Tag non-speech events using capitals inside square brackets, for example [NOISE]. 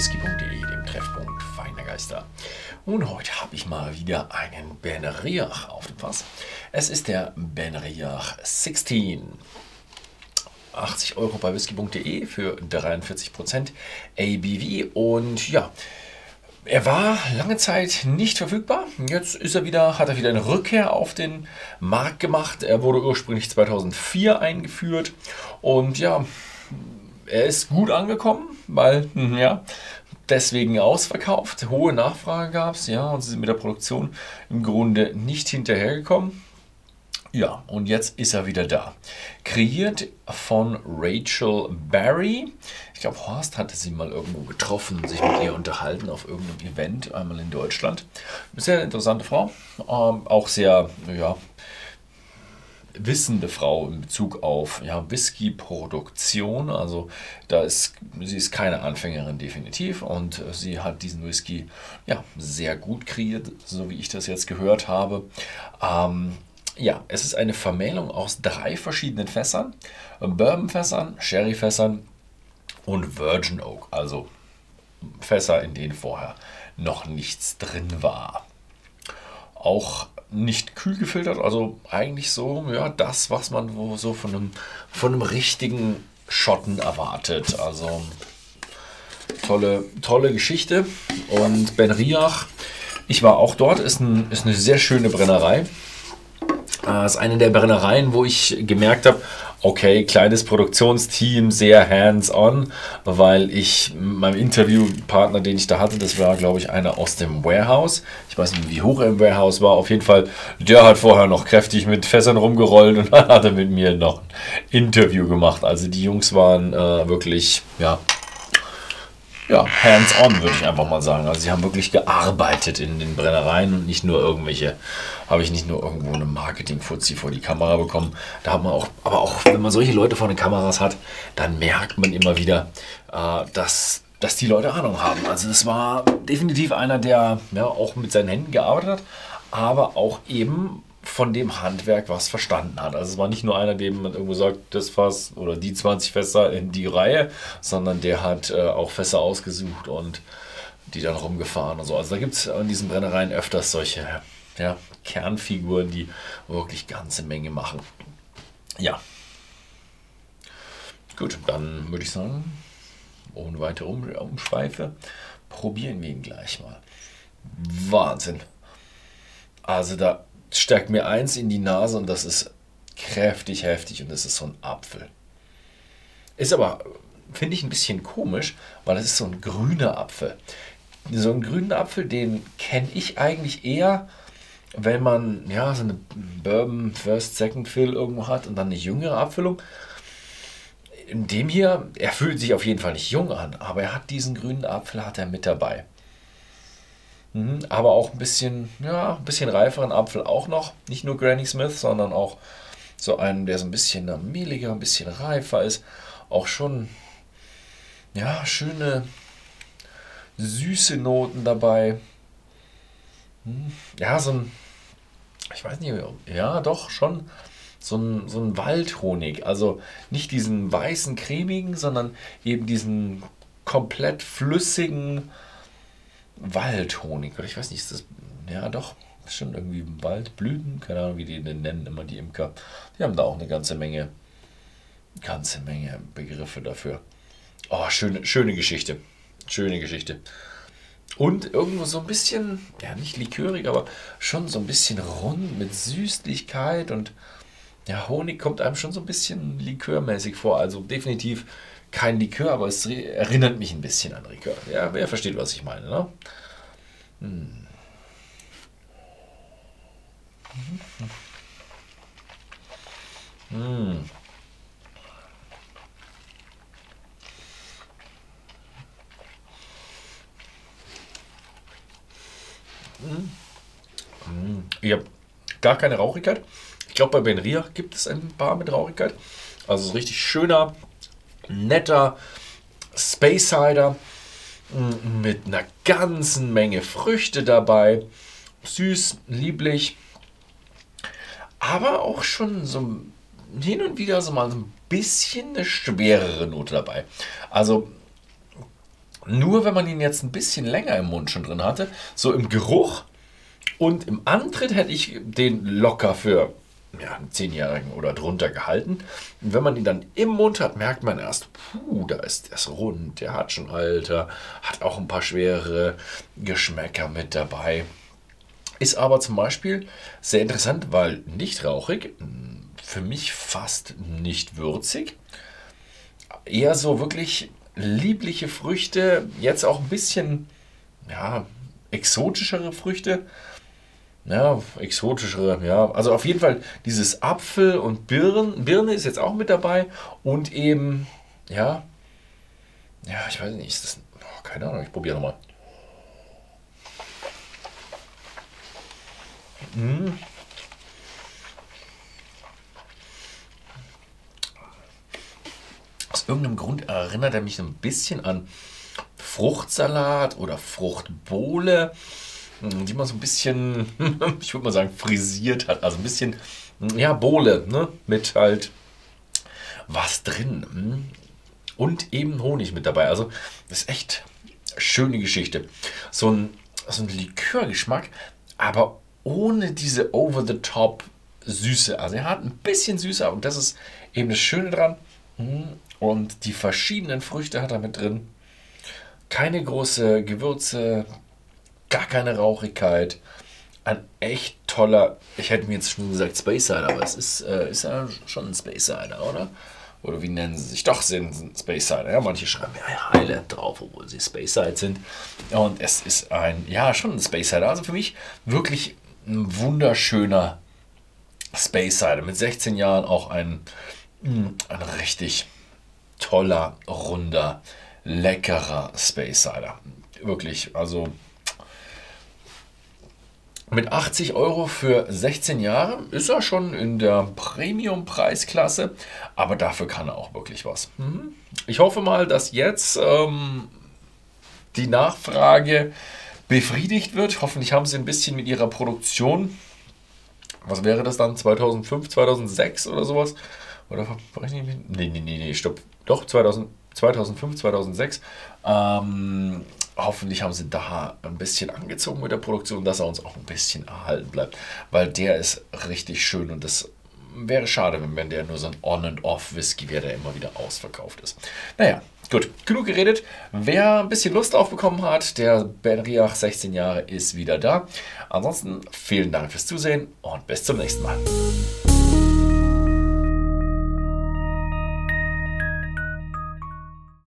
www.whisky.de, dem Treffpunkt feiner Geister. Und heute habe ich mal wieder einen Ben Riach auf dem Fass. Es ist der Ben Riach 16. 80 Euro bei whisky.de für 43% ABV und ja, er war lange Zeit nicht verfügbar. Jetzt ist er wieder, hat er wieder eine Rückkehr auf den Markt gemacht. Er wurde ursprünglich 2004 eingeführt und ja, er ist gut angekommen, weil, hm, ja, deswegen ausverkauft. Hohe Nachfrage gab es, ja, und sie sind mit der Produktion im Grunde nicht hinterhergekommen. Ja, und jetzt ist er wieder da. Kreiert von Rachel Barry. Ich glaube, Horst hatte sie mal irgendwo getroffen, sich mit ihr unterhalten auf irgendeinem Event, einmal in Deutschland. Sehr interessante Frau. Ähm, auch sehr, ja, wissende Frau in Bezug auf ja, Whisky-Produktion. Also da ist, sie ist keine Anfängerin definitiv und sie hat diesen Whisky ja, sehr gut kreiert, so wie ich das jetzt gehört habe. Ähm, ja, es ist eine Vermählung aus drei verschiedenen Fässern. Bourbon-Fässern, Sherry-Fässern und Virgin Oak, also Fässer, in denen vorher noch nichts drin war. Auch nicht kühl gefiltert, also eigentlich so, ja, das, was man so von einem, von einem richtigen Schotten erwartet. Also tolle, tolle Geschichte. Und Ben Riach, ich war auch dort, ist, ein, ist eine sehr schöne Brennerei. Das äh, ist eine der Brennereien, wo ich gemerkt habe, okay, kleines Produktionsteam, sehr hands-on, weil ich meinem Interviewpartner, den ich da hatte, das war, glaube ich, einer aus dem Warehouse. Ich weiß nicht, wie hoch er im Warehouse war. Auf jeden Fall, der hat vorher noch kräftig mit Fässern rumgerollt und [LAUGHS] dann hat er mit mir noch ein Interview gemacht. Also die Jungs waren äh, wirklich, ja, ja, hands-on, würde ich einfach mal sagen. Also sie haben wirklich gearbeitet in den Brennereien und nicht nur irgendwelche, habe ich nicht nur irgendwo eine Marketing-Fuzzi vor die Kamera bekommen. Da hat man auch, aber auch wenn man solche Leute vor den Kameras hat, dann merkt man immer wieder, äh, dass, dass die Leute Ahnung haben. Also es war definitiv einer, der ja, auch mit seinen Händen gearbeitet hat, aber auch eben von dem Handwerk was verstanden hat. Also es war nicht nur einer, dem man irgendwo sagt, das Fass oder die 20 Fässer in die Reihe, sondern der hat äh, auch Fässer ausgesucht und die dann rumgefahren und so. Also da gibt es in diesen Brennereien öfters solche ja, Kernfiguren, die wirklich ganze Menge machen. Ja. Gut, dann würde ich sagen, ohne weitere um Umschweife, probieren wir ihn gleich mal. Wahnsinn. Also da stärkt mir eins in die Nase und das ist kräftig heftig und das ist so ein Apfel. Ist aber, finde ich, ein bisschen komisch, weil es ist so ein grüner Apfel. So einen grünen Apfel, den kenne ich eigentlich eher, wenn man ja so eine Bourbon First, Second Fill irgendwo hat und dann eine jüngere Abfüllung. In dem hier, er fühlt sich auf jeden Fall nicht jung an, aber er hat diesen grünen Apfel hat er mit dabei. Mhm, aber auch ein bisschen, ja, ein bisschen reiferen Apfel auch noch. Nicht nur Granny Smith, sondern auch so einen, der so ein bisschen mehliger, ein bisschen reifer ist. Auch schon, ja, schöne, süße Noten dabei. Mhm, ja, so ein, ich weiß nicht, ja, doch, schon so ein, so ein Waldhonig. Also nicht diesen weißen, cremigen, sondern eben diesen komplett flüssigen, Waldhonig, oder ich weiß nicht, ist das, ja doch, bestimmt irgendwie Waldblüten, keine Ahnung, wie die den nennen, immer die Imker. Die haben da auch eine ganze Menge, ganze Menge Begriffe dafür. Oh, schöne, schöne Geschichte. Schöne Geschichte. Und irgendwo so ein bisschen, ja, nicht likörig, aber schon so ein bisschen rund mit Süßlichkeit und ja, Honig kommt einem schon so ein bisschen likörmäßig vor. Also definitiv kein Likör, aber es erinnert mich ein bisschen an Likör. Ja, wer versteht, was ich meine, ne? Hm. Hm. Hm. Ich habe gar keine Rauchigkeit. Ich glaube, bei Benria gibt es ein paar mit Rauchigkeit. Also so richtig schöner, netter Space Cider mit einer ganzen Menge Früchte dabei. Süß, lieblich, aber auch schon so hin und wieder so mal so ein bisschen eine schwerere Note dabei. Also Nur wenn man ihn jetzt ein bisschen länger im Mund schon drin hatte, so im Geruch und im Antritt hätte ich den locker für ja, einen Zehnjährigen oder drunter gehalten. Und wenn man ihn dann im Mund hat, merkt man erst, puh, da ist das rund, der hat schon Alter, hat auch ein paar schwere Geschmäcker mit dabei. Ist aber zum Beispiel sehr interessant, weil nicht rauchig, für mich fast nicht würzig. Eher so wirklich liebliche Früchte, jetzt auch ein bisschen ja, exotischere Früchte. Ja, exotischere, ja. Also auf jeden Fall dieses Apfel und Birn, Birne ist jetzt auch mit dabei und eben, ja, ja, ich weiß nicht, ist das, oh, keine Ahnung, ich probiere nochmal. Mmh. Aus irgendeinem Grund erinnert er mich ein bisschen an Fruchtsalat oder Fruchtbowle, hm, die man so ein bisschen, [LAUGHS] ich würde mal sagen, frisiert hat. Also ein bisschen, ja, Bowle, ne? mit halt was drin. Hm. Und eben Honig mit dabei. Also, das ist echt schöne Geschichte. So ein, so ein Likörgeschmack, aber ohne diese over-the-top Süße. Also er hat ein bisschen Süße und das ist eben das Schöne dran. Hm. Und die verschiedenen Früchte hat er mit drin. Keine große Gewürze, gar keine Rauchigkeit. Ein echt toller, ich hätte mir jetzt schon gesagt Space Cider, aber es ist, äh, ist ja schon ein Space Cider, oder? Oder wie nennen sie sich? Doch, sind Space Cider. Ja, manche schreiben ja Highland drauf, obwohl sie Space Side sind. Und es ist ein, ja, schon ein Space Cider. Also für mich wirklich ein wunderschöner Space Cider. Mit 16 Jahren auch ein, hm, ein richtig toller, runder, leckerer Space Cider. Wirklich, also mit 80 Euro für 16 Jahre ist er schon in der Premium-Preisklasse, aber dafür kann er auch wirklich was. Mhm. Ich hoffe mal, dass jetzt ähm, die Nachfrage befriedigt wird. Hoffentlich haben sie ein bisschen mit ihrer Produktion, was wäre das dann, 2005, 2006 oder sowas? Oder verrechne ich mich? Nee, nee, nee, nee, stopp. Doch, 2000, 2005, 2006. Ähm, hoffentlich haben sie da ein bisschen angezogen mit der Produktion, dass er uns auch ein bisschen erhalten bleibt, weil der ist richtig schön und das wäre schade, wenn der nur so ein On-and-Off-Whisky wäre, der immer wieder ausverkauft ist. Naja, gut, genug geredet. Wer ein bisschen Lust aufbekommen hat, der Ben Riach, 16 Jahre, ist wieder da. Ansonsten vielen Dank fürs Zusehen und bis zum nächsten Mal.